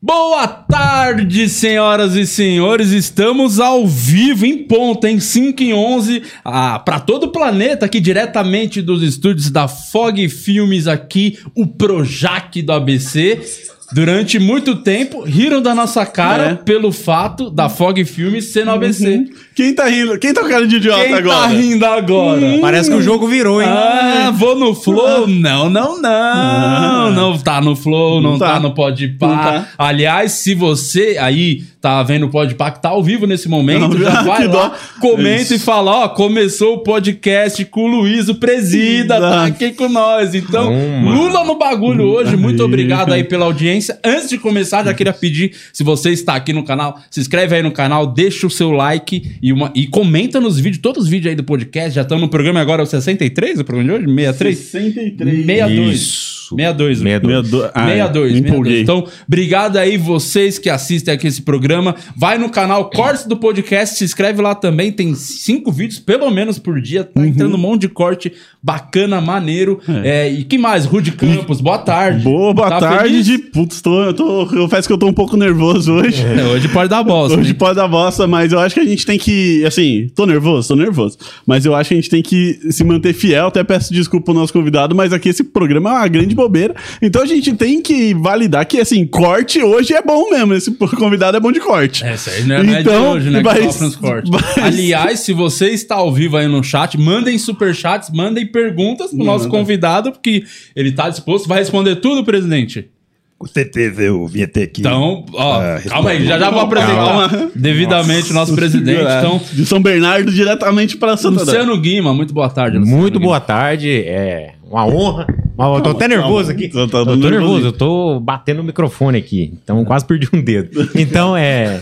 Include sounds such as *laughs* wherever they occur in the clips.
Boa tarde, senhoras e senhores. Estamos ao vivo em ponto, em 5 e 11, ah, para todo o planeta, aqui diretamente dos estúdios da Fog Filmes, aqui, o Projac do ABC. Durante muito tempo, riram da nossa cara É. pelo fato da Fog Filmes ser no ABC. Quem tá rindo? Quem tá com cara de idiota Quem agora? tá rindo agora? Parece que o jogo virou, hein? Ah, vou no Flow? Não, não, não. Não tá no Flow, não, Não tá. tá. no Podpah. Não tá. Aliás, se você aí tá vendo o Podpah que tá ao vivo nesse momento, Não, já *laughs* vai lá, dó. comenta Isso. e fala, ó, começou o podcast com o Luiz, o presida, tá aqui com nós. Então, Toma. Lula no bagulho hoje. Muito obrigado aí pela audiência. Antes de começar, já queria pedir, se você está aqui no canal, se inscreve aí no canal, deixa o seu like e, uma, e comenta nos vídeos, todos os vídeos aí do podcast, já estão no programa agora, é o 63, o programa de hoje? 63? 63. 62. Isso. 62. 62. 62. Ah, 62, me empolguei. 62. Então, obrigado aí vocês que assistem aqui esse programa. Vai no canal Cortes do Podcast, se inscreve lá também. Tem cinco vídeos, pelo menos por dia. Tá entrando um monte de corte bacana, maneiro. É, e que mais? Rude Campos, boa tarde. Boa, boa Tá tarde. feliz? De... Putz, tô, eu, tô, eu confesso que eu tô um pouco nervoso hoje. É, hoje pode dar bosta. Hoje hein? pode dar bosta, mas eu acho que a gente tem que. Assim, tô nervoso, tô nervoso. Mas eu acho que a gente tem que se manter fiel. Até peço desculpa pro nosso convidado, mas aqui esse programa é uma grande bobeira. Então a gente tem que validar que, assim, corte hoje é bom mesmo. Esse convidado é bom de corte. É, isso aí não é, não é de Então, hoje, né? mas- que sofre nos cortes. mas- Aliás, se você está ao vivo aí no chat, mandem superchats, mandem perguntas pro nosso convidado, porque ele tá disposto. Vai responder tudo, presidente? Com certeza eu vim até aqui. Então, ó, Ah, calma aí, já já vou Calma. apresentar devidamente o nosso presidente. Então, de São Bernardo diretamente para Santa. Luciano Guima, muito boa tarde. Luciano Muito Guima. boa tarde, é uma honra. Mas eu tô até nervoso aqui. Tô- tô eu tô nervoso, eu tô batendo o microfone aqui, então quase perdi um dedo. *laughs* Então, é.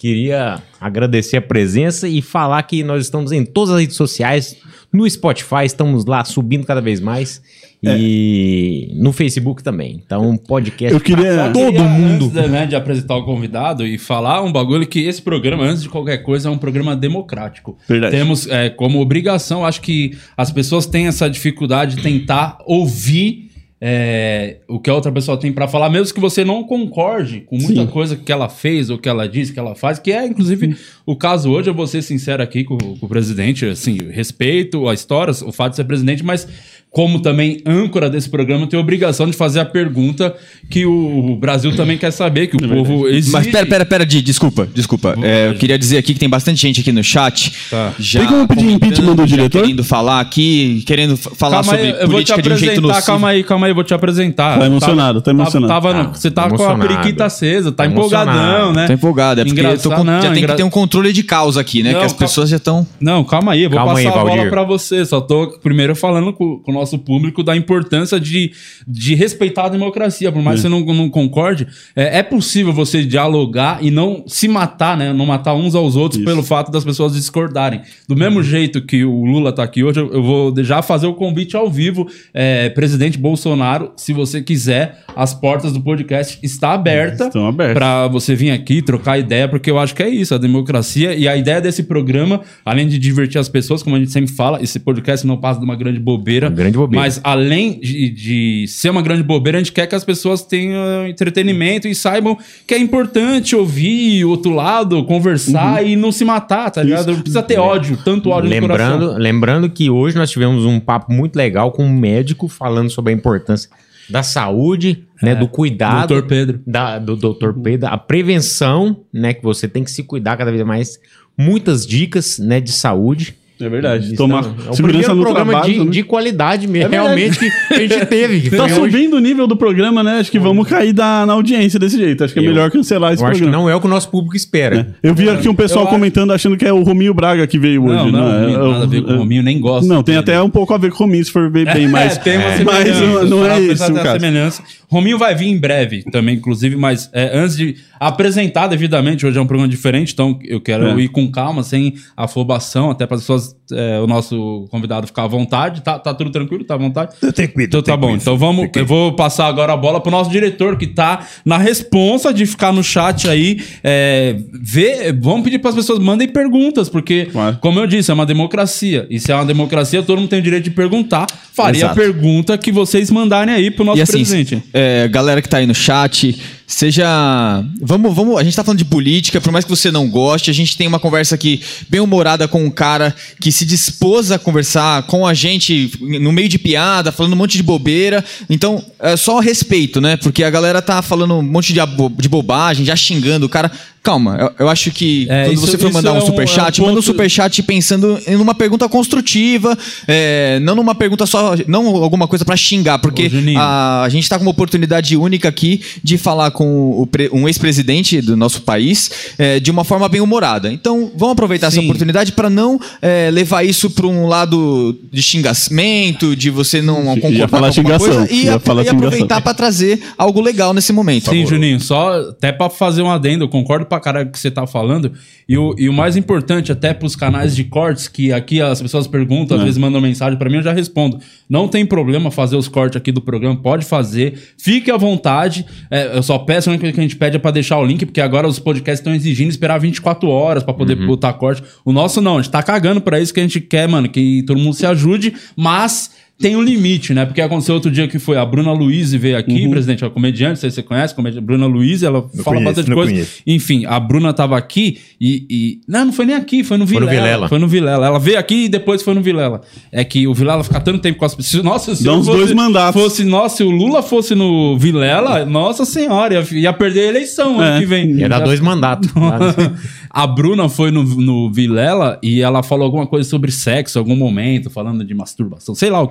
Queria agradecer a presença e falar que nós estamos em todas as redes sociais, no Spotify, estamos lá subindo cada vez mais. E no Facebook também. Então, podcast. Eu queria- pra Eu todo queria, mundo. Antes de, né, de apresentar o convidado e falar um bagulho que esse programa, antes de qualquer coisa, é um programa democrático. Verdade. Temos é, como obrigação, acho que as pessoas têm essa dificuldade de tentar ouvir é, o que a outra pessoa tem pra falar, mesmo que você não concorde com muita Sim. coisa que ela fez ou que ela diz, que ela faz, que é inclusive o caso hoje, eu vou ser sincero aqui com, com o presidente, assim, respeito a história, o fato de ser presidente, mas como também âncora desse programa, tenho a obrigação de fazer a pergunta que o Brasil também quer saber, que o povo exige. Mas pera, pera, pera, Di, desculpa, desculpa. É, eu queria dizer aqui que tem bastante gente aqui no chat. Tá. Já Tem como pedir impeachment do diretor? Querendo falar aqui, querendo falar Calma aí, sobre eu vou te política de um jeito apresentar, nocivo. calma aí, calma aí, vou te apresentar. Tá emocionado, tá emocionado. Tava, Tá, você tá tá com a periquita acesa, tá Tá empolgadão, né? Tô empolgado, é porque eu tô não, já tem engra- que ter um controle de causa aqui, né? Não, que as calma- pessoas já estão. Não, calma aí, eu vou Calma passar aí, a bola pra você. Só tô primeiro falando com, com o nosso público da importância de, de respeitar a democracia. Por mais que você não, não concorde, é, é possível você dialogar e não se matar, né? Não matar uns aos outros Isso. pelo fato das pessoas discordarem. Do mesmo jeito que o Lula tá aqui hoje, eu, eu vou já fazer o convite ao vivo. É, presidente Bolsonaro, se você quiser, as portas do podcast está aberta Estão abertas. para você vir aqui trocar ideia, porque eu acho que é isso, a democracia e a ideia desse programa, além de divertir as pessoas, como a gente sempre fala, esse podcast não passa de uma grande bobeira. Uma grande bobeira. Mas além de, de ser uma grande bobeira, a gente quer que as pessoas tenham entretenimento e saibam que é importante ouvir o outro lado, conversar e não se matar, tá ligado? Não precisa ter ódio, tanto ódio no Lembrando, coração. lembrando que hoje nós tivemos um papo muito legal com um médico falando sobre a importância da saúde, né, do cuidado, Doutor Pedro. da, do Dr. Pedro, a prevenção, né, que você tem que se cuidar cada vez mais, muitas dicas, né, de saúde. É verdade. Isso Tomar é o segurança primeiro no programa trabalho. de, também. de qualidade mesmo, É realmente que a gente *laughs* teve. Tá foi hoje. subindo o nível do programa, né? Acho que vamos cair da, na audiência desse jeito. Acho que é Eu- melhor cancelar esse Eu acho que programa. não é o que o nosso público espera. Eu vi aqui um pessoal Eu acho- comentando achando que é o Rominho Braga que veio Não, hoje. não, né? não, tem nada a ver com o Rominho, nem gosto. Não, tem dele. até um pouco a ver com o Rominho, se for ver bem, *laughs* mas, é, tem uma *laughs* mas semelhança. não, não é isso, semelhança. Rominho vai vir em breve também, inclusive, mas é, antes de apresentar devidamente, hoje é um programa diferente, então eu quero É. ir com calma, sem afobação, até para as pessoas, é, o nosso convidado ficar à vontade. Tá, tá tudo tranquilo? Tá à vontade? Tô tranquilo. Então tá bom. Então vamos. Eu vou passar agora a bola pro nosso diretor, que tá na responsa de ficar no chat aí. É, ver, vamos pedir para as pessoas mandem perguntas, porque, Claro. como eu disse, é uma democracia. E se é uma democracia, todo mundo tem o direito de perguntar. Faria Exato. a pergunta que vocês mandarem aí pro nosso E assim, presidente. é, galera que tá aí no chat, seja. Vamos, vamos. A gente tá falando de política, por mais que você não goste, a gente tem uma conversa aqui bem humorada com um cara que se dispôs a conversar com a gente no meio de piada, falando um monte de bobeira. Então, é só respeito, né? Porque a galera tá falando um monte de, de bobagem, já xingando o cara. Calma, eu, eu acho que É, quando isso- você for mandar é um um- superchat, é um manda um ponto- superchat pensando em uma pergunta construtiva, é, não numa pergunta só, não alguma coisa pra xingar, porque a, a gente tá com uma oportunidade única aqui de falar com pre- um ex-presidente do nosso país é, de uma forma bem humorada. Então, vamos aproveitar essa Sim. oportunidade para não é, levar isso para um lado de xingamento, de você não Ia concordar com falar alguma xingação, coisa e, ia a- falar e aproveitar para trazer algo legal nesse momento. Sim, Juninho, só até pra fazer um adendo, eu concordo pra caralho que você tá falando. E o, e o mais importante, até pros canais de cortes, que aqui as pessoas perguntam, às vezes mandam mensagem pra mim, eu já respondo. Não tem problema fazer os cortes aqui do programa, pode fazer. Fique à vontade. É, eu só peço, a única coisa que a gente pede é pra deixar o link, porque agora os podcasts estão exigindo esperar 24 horas pra poder botar corte. O nosso não, a gente tá cagando pra isso que a gente quer, mano, que todo mundo se ajude, mas tem um limite, né? Porque aconteceu outro dia que foi a Bruna Luiz veio aqui, Uhum. presidente, a comediante, não sei se você conhece, comedi- Bruna Luiz, ela fala conheço, bastante não coisa. conheço. Enfim, a Bruna tava aqui e, e- Não, não foi nem aqui, foi no Foi no Vilela. Vilela. Foi no Vilela. Ela veio aqui e depois foi no Vilela. É que o Vilela fica tanto tempo com as pessoas. Nossa, se Dá uns dois mandatos. Fosse, nossa, se o Lula fosse no Vilela, nossa senhora, ia, ia perder a eleição ano É. que vem. Ia dar dois mandatos. *laughs* a Bruna foi no, no Vilela e ela falou alguma coisa sobre sexo em algum momento, falando de masturbação, sei lá o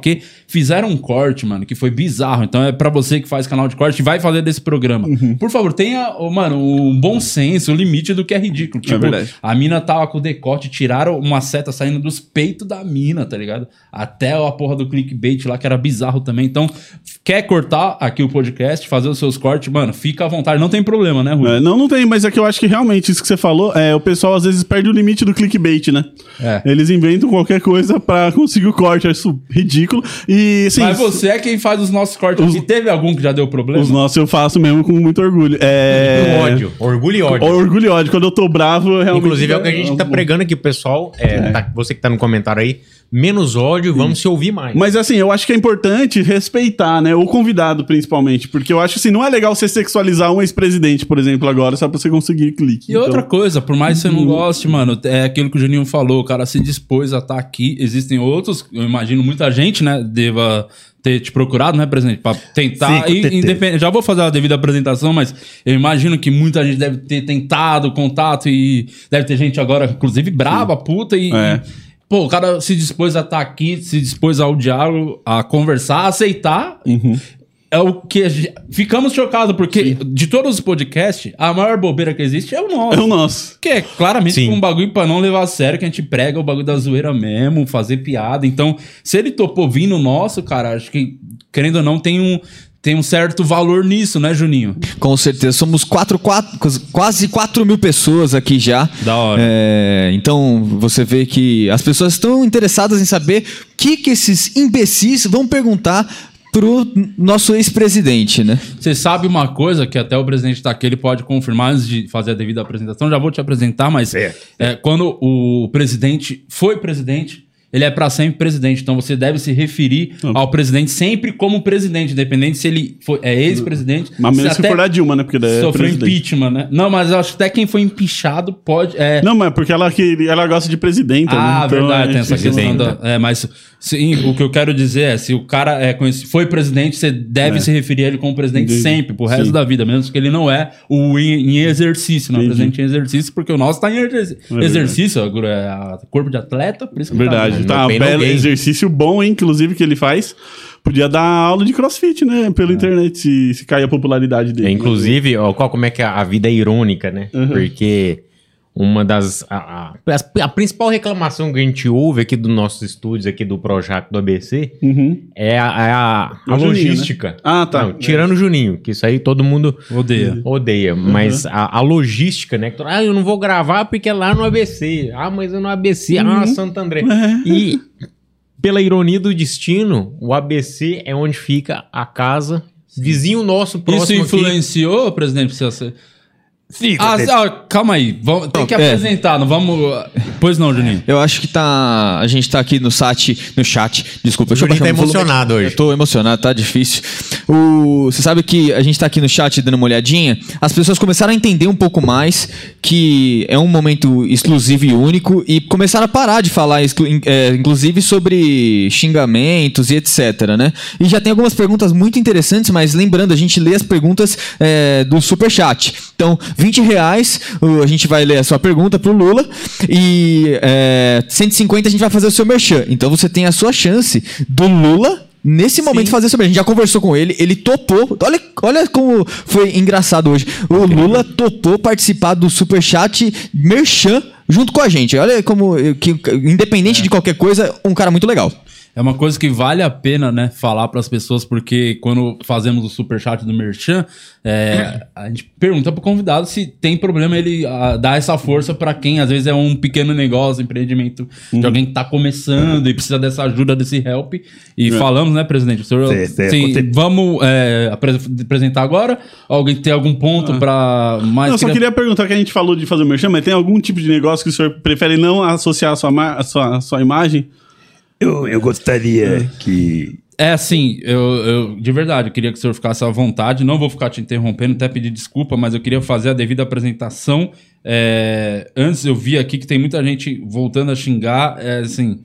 Fizeram um corte, mano, que foi bizarro. Então é pra você que faz canal de corte, vai fazer desse programa. Uhum. Por favor, tenha, mano, um bom senso, o limite do que é ridículo. Tipo, verdade. a mina tava com o decote, tiraram uma seta saindo dos peitos da mina, tá ligado? Até a porra do clickbait lá, que era bizarro também. Então, quer cortar aqui o podcast, fazer os seus cortes, mano, fica à vontade. Não tem problema, né, Rui? É, não, não tem, mas é que eu acho que realmente isso que você falou, é, o pessoal às vezes perde o limite do clickbait, né? É. Eles inventam qualquer coisa pra conseguir o corte, acho isso ridículo. E, assim, Mas você é quem faz os nossos cortes Os- aqui. Teve algum que já deu problema? os nossos eu faço mesmo com muito orgulho. É... ódio. Orgulho e ódio. Orgulho e ódio. Quando eu tô bravo, realmente... Inclusive é o que a gente tá pregando aqui, pessoal. É, tá- você que tá no comentário aí, menos ódio, vamos se ouvir mais. Mas assim, eu acho que é importante respeitar, né? O convidado, principalmente. Porque eu acho assim, não é legal você sexualizar um ex-presidente, por exemplo, agora, só pra você conseguir clique. E outra Então, coisa, por mais que você não goste, mano, é aquilo que o Juninho falou, o cara se dispôs a estar aqui. Existem outros, eu imagino muita gente, né, deva ter te procurado, né, presidente, pra tentar. Sim, e- independ- Já vou fazer a devida apresentação, mas eu imagino que muita gente deve ter tentado contato e deve ter gente agora, inclusive, brava, puta e. É. e- Pô, o cara se dispôs a estar aqui, se dispôs ao diálogo, a conversar, a aceitar. É o que gente- ficamos chocados, porque de todos os podcasts, a maior bobeira que existe é o nosso. É o nosso. Que é claramente Sim. um bagulho pra não levar a sério, que a gente prega o bagulho da zoeira mesmo, fazer piada. Então, se ele topou vir no nosso, cara, acho que, querendo ou não, tem um, tem um certo valor nisso, né, Juninho? Com certeza. Somos quatro, quatro, quase 4 mil pessoas aqui já. Da hora. É, então, você vê que as pessoas estão interessadas em saber o que, que esses imbecis vão perguntar pro nosso ex-presidente, né? Você sabe uma coisa que até o presidente tá aqui, ele pode confirmar antes de fazer a devida apresentação. Já vou te apresentar, mas Certo. é, quando o presidente foi presidente, ele é pra sempre presidente. Então você deve se referir ao presidente sempre como presidente, independente se ele foi, é ex-presidente. Mas menos se for da Dilma, né? Porque daí é sofreu presidente. impeachment, né? Não, mas eu acho que até quem foi empichado pode. É, Não, mas porque ela, que, ela gosta de presidente. ah, né? Então, verdade, é, tem essa questão da. É, mas sim, o que eu quero dizer é: se o cara é foi presidente, você deve se referir a ele como presidente Entendi. sempre, pro resto Sim. da vida, mesmo que ele não é o em, em exercício, não é presidente em exercício, porque o nosso tá em exercício. verdade. exercício, é corpo de atleta, por isso que Verdade. Tá, Tá, Pain, no belo exercício bom, hein, inclusive, que ele faz. Podia dar aula de crossfit, né? Pela internet, se, se cair a popularidade dele. É, inclusive, ó, qual, como é que a, a vida é irônica, né? Porque uma das. A, a- a principal reclamação que a gente ouve aqui dos nossos estúdios, aqui do Projac do ABC, Uhum. é a, é a- É o a Juninho, logística. né? Ah, tá. Não, tirando o Juninho, que isso aí todo mundo Odeia. odeia. Mas a, a logística, né? Ah, eu não vou gravar porque é lá no ABC. Ah, mas é no ABC. Ah, Santo André. E, pela ironia do destino, o ABC é onde fica a casa. Vizinho nosso Isso próximo aqui. influenciou, presidente? Sim, Ah, ah, calma aí, vamos, tem que É. apresentar, não vamos. Pois não, Juninho. Eu acho que tá. A gente tá aqui no chat. No chat. Desculpa, deixa eu baixar tá o volume. emocionado hoje. Eu tô emocionado, tá difícil. O, você sabe que a gente tá aqui no chat dando uma olhadinha. As pessoas começaram a entender um pouco mais que é um momento exclusivo e único e começaram a parar de falar, é, inclusive, sobre xingamentos e etc, né? E já tem algumas perguntas muito interessantes, mas lembrando, a gente lê as perguntas é, do Superchat. Então, 20 reais, o- a gente vai ler a sua pergunta pro Lula e é, 150 a gente vai fazer o seu merchan. Então, você tem a sua chance do Lula Nesse momento fazer sobre. A gente já conversou com ele, ele topou. Olha, olha como foi engraçado hoje. O Lula topou participar do Superchat Merchan junto com a gente. Olha como, que, independente de qualquer coisa, um cara muito legal. É uma coisa que vale a pena, né, falar para as pessoas, porque quando fazemos o superchat do Merchan, é, a gente pergunta pro convidado se tem problema ele ah, dar essa força para quem às vezes é um pequeno negócio, empreendimento de alguém que tá começando e precisa dessa ajuda, desse help. E falamos, né, presidente? O senhor, Sim, sim, vamos é, apre- apresentar agora? Alguém tem algum ponto para mais Não, eu só queria perguntar que a gente falou de fazer o merchan, mas tem algum tipo de negócio que o senhor prefere não associar a sua, a sua, a sua imagem? Eu, eu gostaria que. É assim, eu, eu- de verdade, eu queria que o senhor ficasse à vontade. Não vou ficar te interrompendo, até pedir desculpa, mas eu queria fazer a devida apresentação. É, antes eu vi aqui que tem muita gente voltando a xingar. É, assim,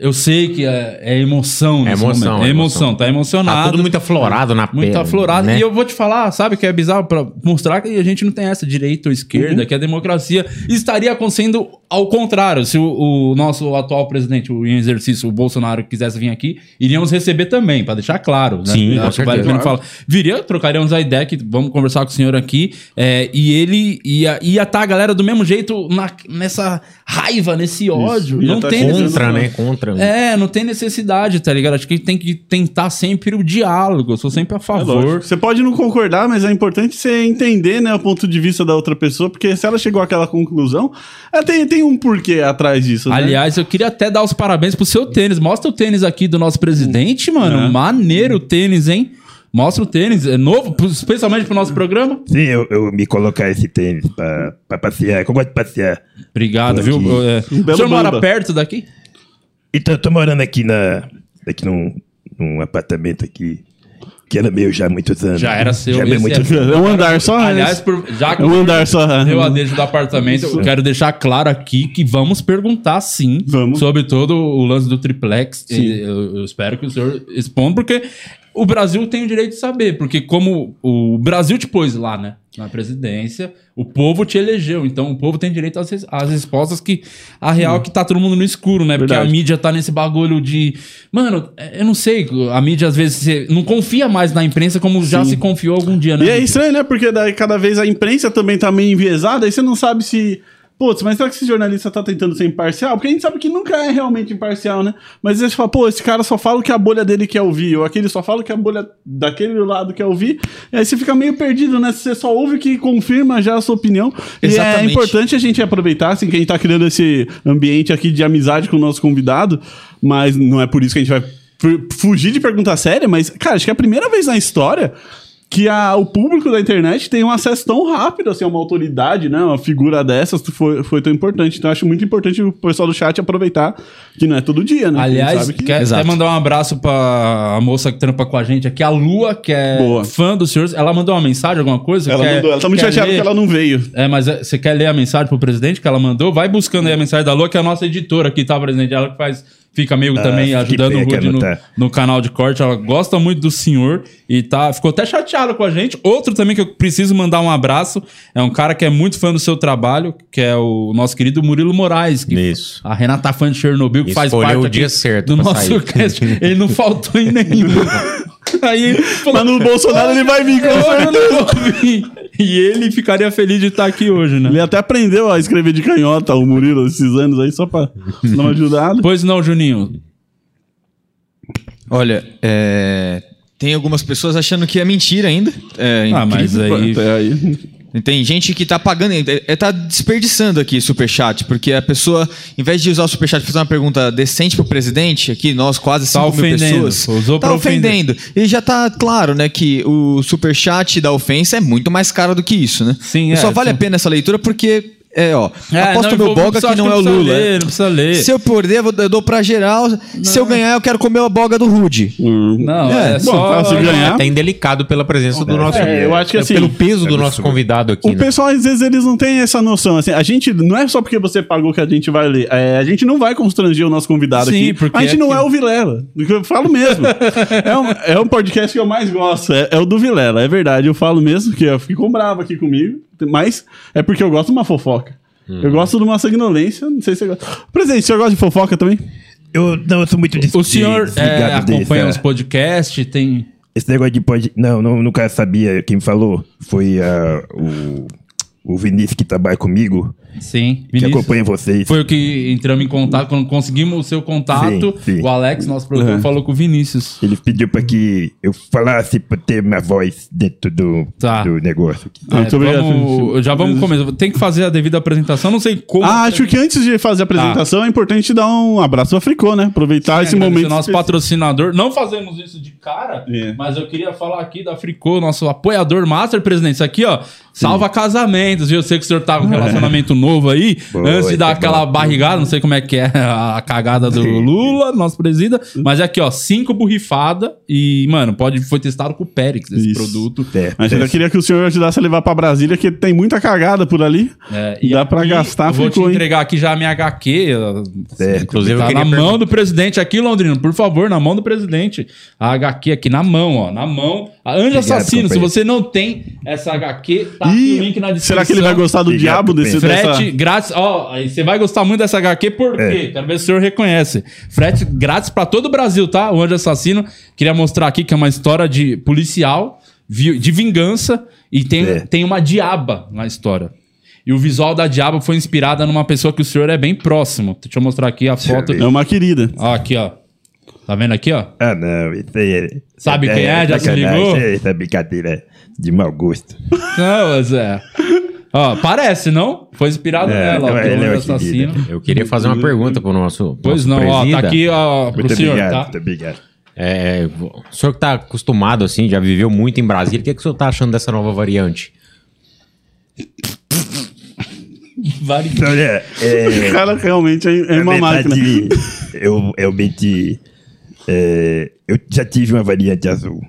eu sei que é, é emoção. É emoção, momento. é emoção, tá emocionado. Tá tudo muito aflorado na Muito pele, aflorado. né? E eu vou te falar, sabe, que é bizarro pra mostrar que a gente não tem essa direita ou esquerda, Uhum. que a democracia estaria acontecendo ao contrário. Se o, o nosso atual presidente, o em exercício, o Bolsonaro, quisesse vir aqui, iríamos receber também, pra deixar claro. Né? Sim, com Acho que vale a certeza. pena falar. Viria, trocaríamos a ideia que vamos conversar com o senhor aqui, é, e ele ia estar tá a galera do mesmo jeito na- nessa raiva, nesse ódio. Não tá tem. Contra, né? Contra. É, não tem necessidade, tá ligado? Acho que tem que tentar sempre o diálogo. Eu sou sempre a É favor. lógico. Você pode não concordar, mas é importante você entender né, o ponto de vista da outra pessoa, porque se ela chegou àquela conclusão, é, tem, tem um porquê atrás disso. né? Aliás, eu queria até dar os parabéns pro seu tênis. Mostra o tênis aqui do nosso presidente, mano. É. Maneiro o tênis, hein? Mostra o tênis. É novo, especialmente pro nosso programa. Sim, eu, eu me colocar esse tênis pra, pra passear. que Eu gosto de passear. Obrigado, viu? É, Um o senhor mora perto daqui? Então, eu tô morando aqui na. Aqui num, num apartamento aqui. Que era meu já há muitos anos. Já era seu, Já é esse muitos é- anos. É um andar só. Aliás, né? por- já que É um andar só. eu a deixa do apartamento, eu quero deixar claro aqui que vamos perguntar sim Vamos. sobre todo o lance do triplex. E Eu, eu espero que o senhor exponda, porque o Brasil tem o direito de saber, porque como o Brasil te pôs lá, né? Na presidência, o povo te elegeu, então o povo tem direito às, às respostas que a real é que tá todo mundo no escuro, né? Porque Verdade. a mídia tá nesse bagulho de. Mano, é, eu não sei, a mídia às vezes você não confia mais na imprensa como já se confiou algum dia, né? E é estranho, né? Porque daí cada vez a imprensa também tá meio enviesada, aí você não sabe se. Putz, mas será que esse jornalista tá tentando ser imparcial? Porque a gente sabe que nunca é realmente imparcial, né? Mas você fala, pô, esse cara só fala o que a bolha dele quer ouvir, ou aquele só fala o que a bolha daquele lado quer ouvir. E aí você fica meio perdido, né? Você só ouve o que confirma já a sua opinião. E é Exatamente. importante a gente aproveitar, assim, que a gente tá criando esse ambiente aqui de amizade com o nosso convidado, mas não é por isso que a gente vai fu- fugir de pergunta séria, mas, cara, acho que é a primeira vez na história que a- o público da internet tem um acesso tão rápido assim, a uma autoridade, né? Uma figura dessas foi, foi tão importante. Então, acho muito importante o pessoal do chat aproveitar que não é todo dia, né? Aliás, sabe que- quer até mandar um abraço pra a moça que trampa com a gente aqui, a Lua, que é Boa. fã dos senhores. Ela mandou uma mensagem, alguma coisa? ela, Quer- mandou, ela tá muito quer chateada ler? que ela não veio. É, mas é, você quer ler a mensagem pro presidente que ela mandou? Vai buscando aí a mensagem da Lua, que é a nossa editora aqui, tá, presidente? Ela que faz. Fica meio também que ajudando o Rude no, tá. no canal de corte. Ela gosta muito do senhor e tá, ficou até chateada com a gente. Outro também que eu preciso mandar um abraço é um cara que é muito fã do seu trabalho, que é o nosso querido Murilo Moraes. Que Isso. A Renata fã de Chernobyl, que faz parte o dia certo do nosso sair. cast. Ele não faltou em nenhum. *laughs* *laughs* Aí, falou, Mas no Bolsonaro ele vai vir com certeza. não. E ele ficaria feliz de estar aqui hoje, né? Ele até aprendeu a escrever de canhota, o Murilo, esses anos aí, só pra dar uma ajudada. Pois não, Juninho. Olha, é, tem algumas pessoas achando que é mentira ainda. É Ah, mas aí. Até aí. Tem gente que tá pagando, é, é, tá desperdiçando aqui superchat, porque a pessoa, em vez de usar o superchat pra fazer uma pergunta decente pro presidente, aqui nós quase 5 Tá mil ofendendo, pessoas, tá ofender. ofendendo. E já tá claro, né, que o superchat da ofensa é muito mais caro do que isso, né? Sim, é, Só vale sim. a pena essa leitura porque É, ó. aposto não, meu boga que não é o precisa Lula. ler, não precisa ler. Se eu perder, eu vou- eu dou pra geral. Se eu ganhar, eu quero comer a boga do Rude. Não, é, Bom, só... tá, se ganhar- É até indelicado pela presença do nosso. É, eu acho que assim- Pelo peso do nosso convidado aqui. O né? pessoal, às vezes, eles não têm essa noção. Assim, a gente não é só porque você pagou que a gente vai ler. É, a gente não vai constranger o nosso convidado Sim, aqui. porque a gente é não que- é o Vilela. Eu falo mesmo. *laughs* é, um, é um podcast que eu mais gosto. É, é o do Vilela. É verdade. Eu falo mesmo que eu ficou bravo aqui comigo. Mas é porque eu gosto de uma fofoca. Eu gosto de uma sanguinolência. Não sei se você gosta. Presidente, o senhor gosta de fofoca também? Eu não eu sou muito des- O senhor é, acompanha dessa- os podcasts, tem... Esse negócio de pode. Não, não, nunca sabia quem falou. Foi ah, o, o Vinícius que trabalha comigo, Sim, que Vinícius. acompanha vocês. Foi o que entramos em contato, quando conseguimos o seu contato, Sim, sim. o Alex, nosso produtor, Uhum. falou com o Vinícius. Ele pediu para que eu falasse para ter minha voz dentro do, Tá. do negócio. Ah, muito É, obrigado. vamos- já vamos começar. Tem que fazer a devida apresentação, não sei como. Ah, acho que antes de fazer a apresentação é importante dar um abraço ao Fricô, né? Aproveitar esse Agradecer momento. nosso patrocinador. Não fazemos isso de cara, É. mas eu queria falar aqui da Fricô, nosso apoiador master, presidente. Isso aqui, ó, salva casamentos, viu? Eu sei que o senhor tá com um *laughs* relacionamento novo aí. Boa, antes de dar tá aquela bom. barrigada, não sei como é que é *laughs* a cagada do Lula, nosso presida. Mas é aqui, ó, cinco borrifada e, mano, pode, foi testado com o Périx esse Isso. produto. Certo, Mas eu ainda certo. queria que o senhor ajudasse a levar pra Brasília, que tem muita cagada por ali. É, Dá pra gastar, eu Vou te ficou, hein? entregar aqui já a minha HQ. Certo. Inclusive, eu Tá na perguntar- mão do presidente aqui, Londrino. Por favor, na mão do presidente. A HQ aqui na mão, ó. Na mão. A Obrigado, Assassino, se você não tem essa HQ, tá aqui o link na Ih, descrição. será que ele vai gostar do Obrigado, diabo desse Frete dessa... grátis. Ó, aí você vai gostar muito dessa HQ, por É. quê? Quero ver se o senhor reconhece. Frete grátis pra todo o Brasil, tá? O Anjo Assassino. Queria mostrar aqui que é uma história de policial, de vingança, e tem, É. tem uma diaba na história. E o visual da diaba foi inspirada numa pessoa que o senhor é bem próximo. Deixa eu mostrar aqui a foto. É uma querida. Ó, aqui, ó. Tá vendo aqui, ó? Ah, não, isso aí é. Sabe quem é? Já se ligou? Isso Essa brincadeira de mau gosto. *laughs* Não, mas é. Ó, parece, não? Foi inspirado É, nela, ó, ela é uma Assassino. Eu queria fazer uma pergunta pro nosso. Pois nosso não, ó, presida. tá aqui, ó, pro Muito senhor, obrigado, tá? muito obrigado. É, o senhor que tá acostumado, assim, já viveu muito em Brasília, o que, que o senhor tá achando dessa nova variante? *laughs* Vari- Olha, é, O cara realmente é, é uma máquina. verdade, eu realmente. É, eu já tive uma variante azul.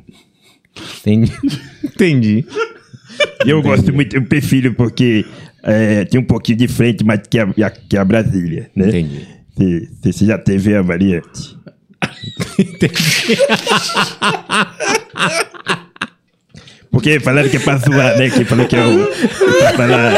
Entendi. *laughs* Entendi. E eu gosto muito, eu prefiro porque é, tem um pouquinho de frente, mais que a, que a Brasília, né? Entendi. Você- Você já teve a variante. *laughs* *laughs* Porque falaram que é pra zoar, né? Que falou que é o. Pra falar.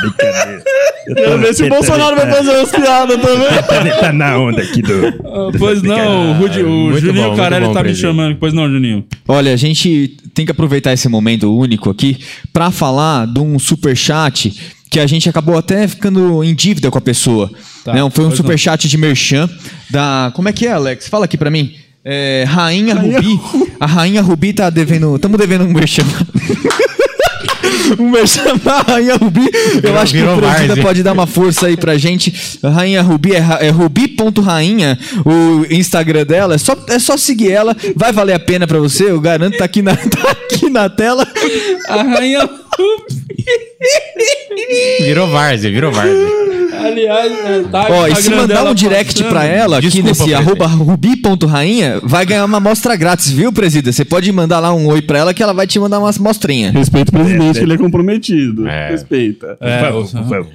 Brincadeira. Eu Quero ver se o Bolsonaro vai fazer umas piadas também. Tá, tá na onda aqui do. Ah, Pois não, o, Rudi- o muito Juninho bom, Carelli bom, tá me chamando. Pois não, Juninho. Olha, a gente tem que aproveitar esse momento único aqui para falar de um superchat que a gente acabou até ficando em dívida com a pessoa. Tá, né? Foi um superchat de merchan da. Como é que é, Alex? Fala aqui para mim. É, Rainha Rubi. A Rainha Rubi tá devendo. Estamos devendo um merchan. *laughs* um merchan pra Rainha Rubi. Eu Virou- acho que o várzea. pode dar uma força aí pra gente. A Rainha Rubi é, é rubi.rainha, o Instagram dela. É só, é só seguir ela, vai valer a pena pra você, eu garanto. Tá aqui na, *laughs* tá aqui na tela. A rainha. Virou várzea, virou várzea. Aliás, é, tá, Ó, o e se Instagram mandar um direct passando. pra ela, aqui Desculpa, nesse presidente. arroba rubi.rainha, vai ganhar uma amostra grátis, viu, presida? Você pode mandar lá um oi pra ela que ela vai te mandar uma amostrinha. Respeita o presidente, que ele é comprometido. É. Respeita. É,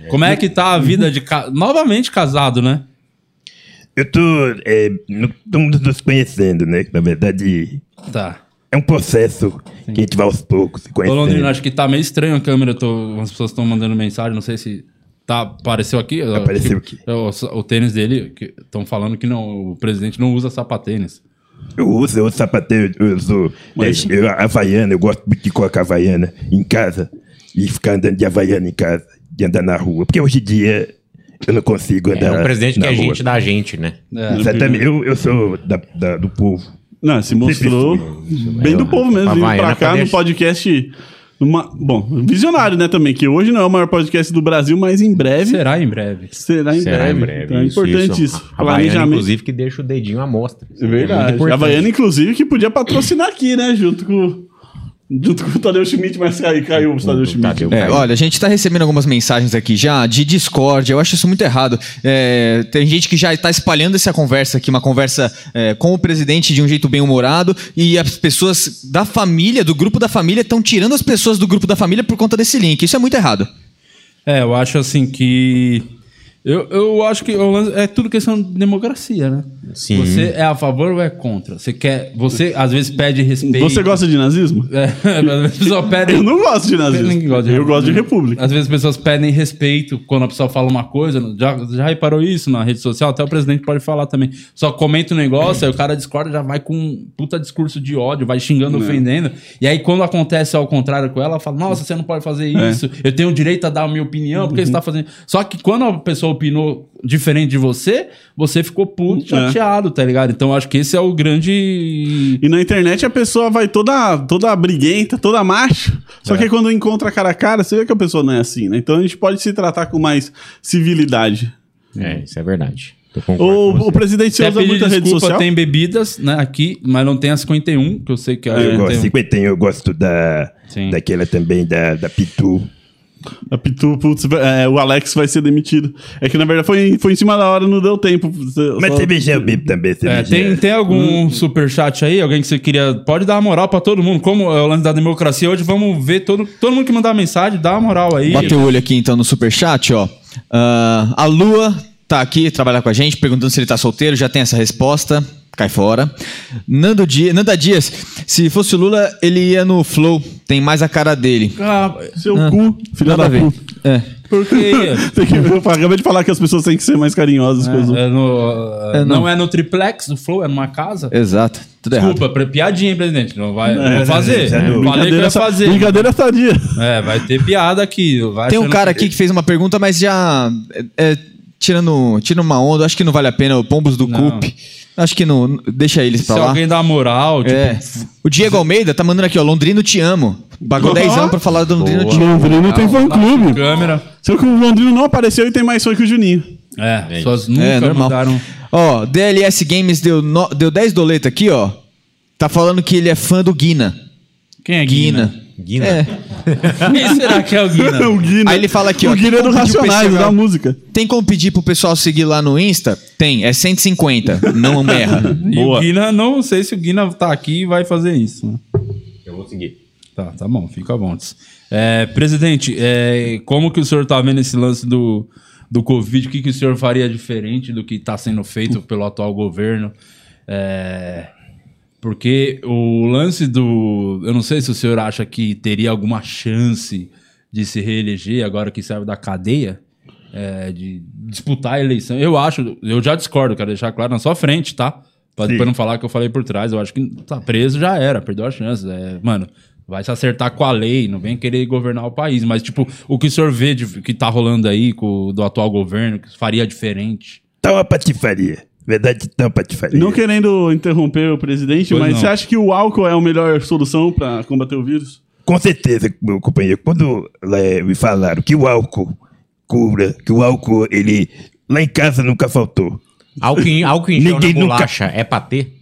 como é que tá a vida de. ca- Novamente casado, né? Eu tô. É, estamos nos conhecendo, né? Na verdade, Tá. É um processo que a gente vai aos poucos se Ô, conhecendo. Londrino, acho que tá meio estranho a câmera. Tô, as pessoas estão mandando mensagem, não sei se. Tá, apareceu aqui? Apareceu Que- aqui. O, o tênis dele, estão falando que não, o presidente não usa sapatênis. Eu uso, eu uso sapateiro, eu uso Mas- é, eu, havaiana, eu gosto muito de colocar havaiana em casa e ficar andando de havaiana em casa, de andar na rua. Porque hoje em dia eu não consigo andar É um presidente que na é rua. gente da gente, né? É. Exatamente, eu, eu sou da, da- do povo. Não, se mostrou bem do povo mesmo. Vindo pra cá no podcast. Uma, bom, visionário, né, também, que hoje não é o maior podcast do Brasil, mas em breve Será em breve. será em Será breve. em breve. Então é importante isso. A Havaiana, Planejamento. inclusive, que deixa o dedinho à mostra. É verdade. a Havaiana, inclusive, que podia patrocinar aqui, né? Junto com Junto com o Tadeu Schmidt, mas caiu, caiu o Tadeu Schmidt. Tadeu. É, olha, a gente tá recebendo algumas mensagens aqui já de Discord, eu acho isso muito errado. É, tem gente que já tá espalhando essa conversa aqui, uma conversa é, com o presidente de um jeito bem humorado, e as pessoas da família, do grupo da família, estão tirando as pessoas do grupo da família por conta desse link. Isso é muito errado. É, eu acho assim que. Eu, eu acho que o é tudo questão de democracia, né? Sim. Você é a favor ou é contra? Você quer. Você às vezes pede respeito. Você gosta de nazismo? É, *laughs* às vezes a pessoa pede. Eu não gosto de nazismo. Gosta de eu gosto de república. Às vezes as pessoas pedem respeito quando a pessoa fala uma coisa. Já, já reparou isso na rede social? Até o presidente pode falar também. Só comenta um negócio, aí o cara discorda, já vai com um puta discurso de ódio, vai xingando, ofendendo. E aí quando acontece ao contrário com ela, ela fala: Nossa, você não pode fazer isso. Eu tenho o direito a dar a minha opinião, porque você tá fazendo. Só que quando a pessoa opinou diferente de você, você ficou puto, chateado, tá ligado? Então acho que esse é o grande. E na internet a pessoa vai toda, toda briguenta, toda macho. Só que aí quando encontra cara a cara, você vê que a pessoa não é assim, né? Então a gente pode se tratar com mais civilidade. É, isso é verdade. O, o presidente Quer usa muita rede desculpa, social? tem bebidas, né, aqui, mas não tem a 51, que eu sei que a Eu gente gosto, tem- 51, eu gosto da, Sim. daquela também, da, da Pitu. A Pitu, putz, é, o Alex vai ser demitido. É que na verdade foi, foi em cima da hora, não deu tempo. Você- Mas só- cerveja eu bebo também, É, tem, tem algum superchat aí? Alguém que você queria. Pode dar uma moral pra todo mundo. Como é o lance da democracia hoje, vamos ver todo, todo mundo que mandar mensagem, dá uma moral aí. Bateu o olho aqui então no superchat, ó. Ah, a Lua tá aqui trabalhar com a gente, perguntando se ele tá solteiro, já tem essa resposta. Cai fora. Nando Dias, Nanda Dias, se fosse o Lula, ele ia no Flow, tem mais a cara dele. Ah, Seu cu, filho Nada da ver. cu. É. porque. *laughs* Tem que, eu acabei de falar que as pessoas têm que ser mais carinhosas outros. É no, É, não. não. é no triplex do Flow, é numa casa. Exato. Tudo errado. Desculpa, pre- piadinha, hein, presidente. Não vai não É, fazer. é, é, Falei que ia sa- fazer. brincadeira sadia. É, vai ter piada aqui. vai Tem um cara que- aqui que fez uma pergunta, mas já. é, é, tirando, tirando uma onda, acho que não vale a pena. O Pombos do Não. Cup. Acho que não. Deixa eles Se pra lá. alguém dá moral, tipo, É. O Diego Almeida tá mandando aqui, ó. Londrino te amo. Pagou Ó. 10 anos pra falar do Londrino te amo. Londrino tem fã clube. câmera. Só que o Londrino não apareceu e tem mais fã que o Juninho. É, pessoas nunca É, normal. mandaram. Ó, DLS Games deu, no- deu 10 doleta aqui, ó. Tá falando que ele é fã do Guina. Quem é Guina? Guina. Guina. É. *laughs* Quem será que é o Guina? *laughs* o Guina. Aí ele fala aqui, ó, O Guina tem é do Racionais, da música. Tem como pedir pro pessoal seguir lá no Insta? Tem, é 150. Não *laughs* erra. E Boa. o Guina, não sei se o Guina tá aqui e vai fazer isso. Eu vou seguir. Tá, tá bom, fica bom. É, presidente, é, como que o senhor tá vendo esse lance do, do Covid? O que, que o senhor faria diferente do que está sendo feito pelo atual governo? É, porque o lance do. Eu não sei se o senhor acha que teria alguma chance de se reeleger agora que saiu da cadeia, é, de disputar a eleição. Eu acho, eu já discordo, quero deixar claro na sua frente, tá? Pra depois não falar que eu falei por trás. Eu acho que tá preso já era, perdeu a chance. É, mano, vai se acertar com a lei, não vem querer governar o país. Mas, tipo, o que o senhor vê de, que tá rolando aí com, do atual governo, que faria diferente? Tá uma patifaria. Verdade, tá uma patifaria. Não querendo interromper o presidente, Pois mas não. você acha que o álcool é a melhor solução pra combater o vírus? Com certeza, meu companheiro, quando é, me falaram que o álcool cura, que o álcool, ele. Lá em casa nunca faltou. Álcool em, álcool em gel Ninguém na nunca- bolacha é pra ter?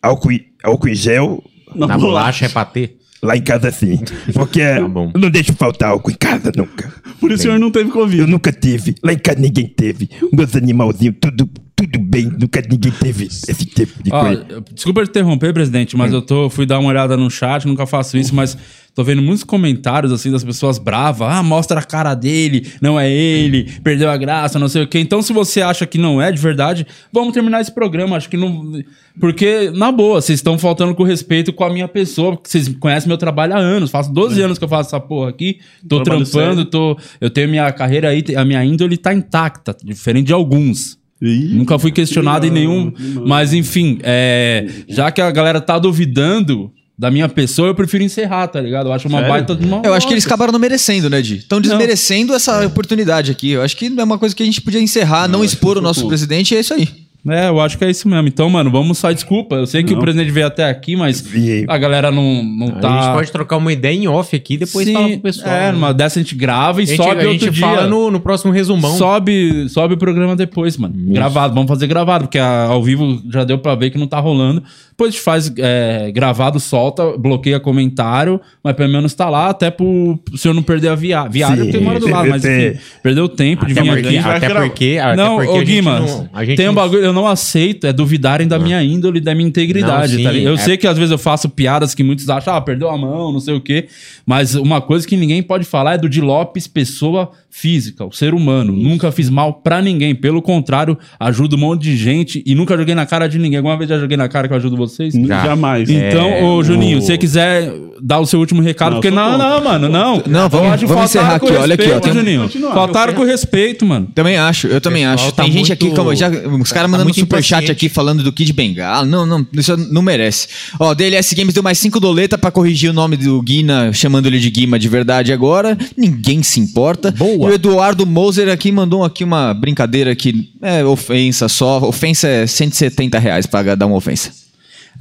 Álcool, em- álcool em gel, Na, Na bolacha é pra ter? lá em casa sim. Porque Tá eu não deixo faltar álcool em casa nunca. Por isso o senhor não teve Eu Covid. nunca tive. Lá em casa ninguém teve. Meus animalzinhos, tudo, tudo bem. Nunca ninguém teve esse tipo de Ó, coisa. desculpa interromper, presidente, mas eu tô, fui dar uma olhada no chat, nunca faço isso, mas tô vendo muitos comentários assim das pessoas bravas. Ah, mostra a cara dele, não é ele, perdeu a graça, não sei o quê. Então, se você acha que não é de verdade, vamos terminar esse programa. Acho que não. Porque, na boa, vocês estão faltando com respeito com a minha pessoa, porque vocês conhecem meu trabalho há anos. Faço 12 anos que eu faço essa porra aqui. Tô Trabalho trampando, sério. tô. Eu tenho minha carreira aí, a minha índole tá intacta, diferente de alguns. Ih, Nunca fui questionado em não, nenhum. não. Mas, enfim, é, já que a galera tá duvidando da minha pessoa, eu prefiro encerrar, tá ligado? Eu acho uma Sério? baita de uma. Eu acho que eles acabaram não merecendo, né, Di? Estão desmerecendo essa oportunidade aqui. Eu acho que é uma coisa que a gente podia encerrar, não, expor o nosso presidente, e é isso aí. É, eu acho que é isso mesmo. Então, mano, vamos só desculpa. Eu sei que o presidente veio até aqui, mas a galera não, não A tá. gente pode trocar uma ideia em off aqui, depois Sim, fala pro pessoal. É, né? numa dessa a gente grava e a gente, sobe a outro gente dia. fala no, no próximo resumão. Sobe, sobe o programa depois, mano. Gravado, vamos fazer gravado, porque a- ao vivo já deu pra ver que não tá rolando. Depois a gente faz é, gravado, solta, bloqueia comentário, mas pelo menos tá lá, até pro, pro senhor não perder a via, viagem, porque mora do lado, mas enfim, perdeu tempo de Até vir porque, aqui. vai até gravar. porque, até não, porque ô a gente Guima, não- a gente tem um não- bagulho, eu não aceito, é duvidarem da minha índole, da minha integridade, Não, sim, tá ligado? Eu é- sei que às vezes eu faço piadas que muitos acham, ah, perdeu a mão, não sei o quê, mas uma coisa que ninguém pode falar é do Di Lopes, pessoa física, o ser humano. Nunca fiz mal pra ninguém, pelo contrário, ajudo um monte de gente e nunca joguei na cara de ninguém. Alguma vez já joguei na cara que eu ajudo vocês? Já. Jamais. Então, É, ô Juninho, o- se você quiser dar o seu último recado, Não, porque não, não, mano, não. Não, vamos- vamos encerrar com aqui, olha aqui, ó, Juninho. Faltaram com respeito, mano. Também acho, eu também acho. tá Tem gente aqui, como já, os caras tá mandando muito superchat aqui falando do Kid Bengala. Não, não, isso não merece. Ó, DLS Games deu mais 5 doleta pra corrigir o nome do Guina, chamando ele de Guima de verdade agora. Ninguém se importa. Boa. E o Eduardo Moser aqui mandou aqui uma brincadeira que é ofensa só. Ofensa é 170 reais pra dar uma ofensa.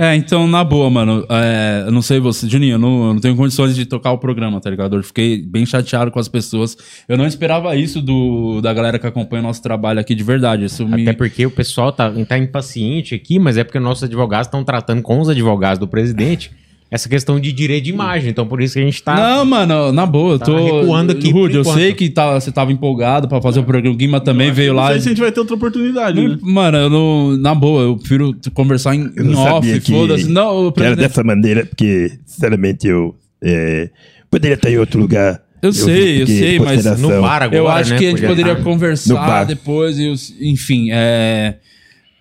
É, então, na boa, mano, é, eu não sei você, Juninho, eu não, eu não tenho condições de tocar o programa, tá ligado? Eu fiquei bem chateado com as pessoas. Eu não esperava isso do, da galera que acompanha o nosso trabalho aqui de verdade. Isso me... Até porque o pessoal tá, tá impaciente aqui, mas é porque nossos advogados estão tratando com os advogados do presidente essa questão de direito de imagem. Então, por isso que a gente tá. Não, mano, na boa, eu Tá tô. recuando aqui Rude, eu sei que tá, você tava empolgado pra fazer o programa. O Guima também veio Não lá. sei se a gente vai ter outra oportunidade, né? Mano, eu não, na boa, eu prefiro conversar em, Eu não sabia off, que foda-se. Não, que era dessa maneira, porque, sinceramente, eu é, poderia estar em outro lugar. Eu sei, eu sei, mas no bar agora, eu acho né, que a gente poderia conversar depois, e enfim, é...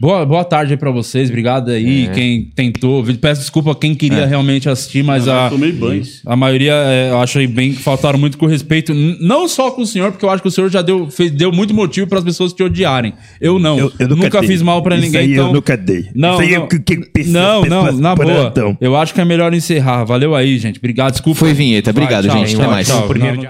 Boa, boa tarde aí pra vocês, obrigado aí, É. quem tentou. Peço desculpa a quem queria realmente assistir, mas Eu a, tomei banho. a maioria é, eu achei bem que faltaram muito com respeito, não só com o senhor, porque eu acho que o senhor já deu, fez- deu muito motivo para as pessoas te odiarem. Eu não, Eu, eu nunca, dei. fiz mal pra Isso ninguém, aí então... eu nunca dei. Não, Isso aí não. é o que, que pessoas- Não, não, na boa. Eu acho que é melhor encerrar. Valeu aí, gente. Obrigado, desculpa. Foi vinheta. Obrigado, Vai, tchau, gente. tchau, Até mais. tchau. Primeiro Não, de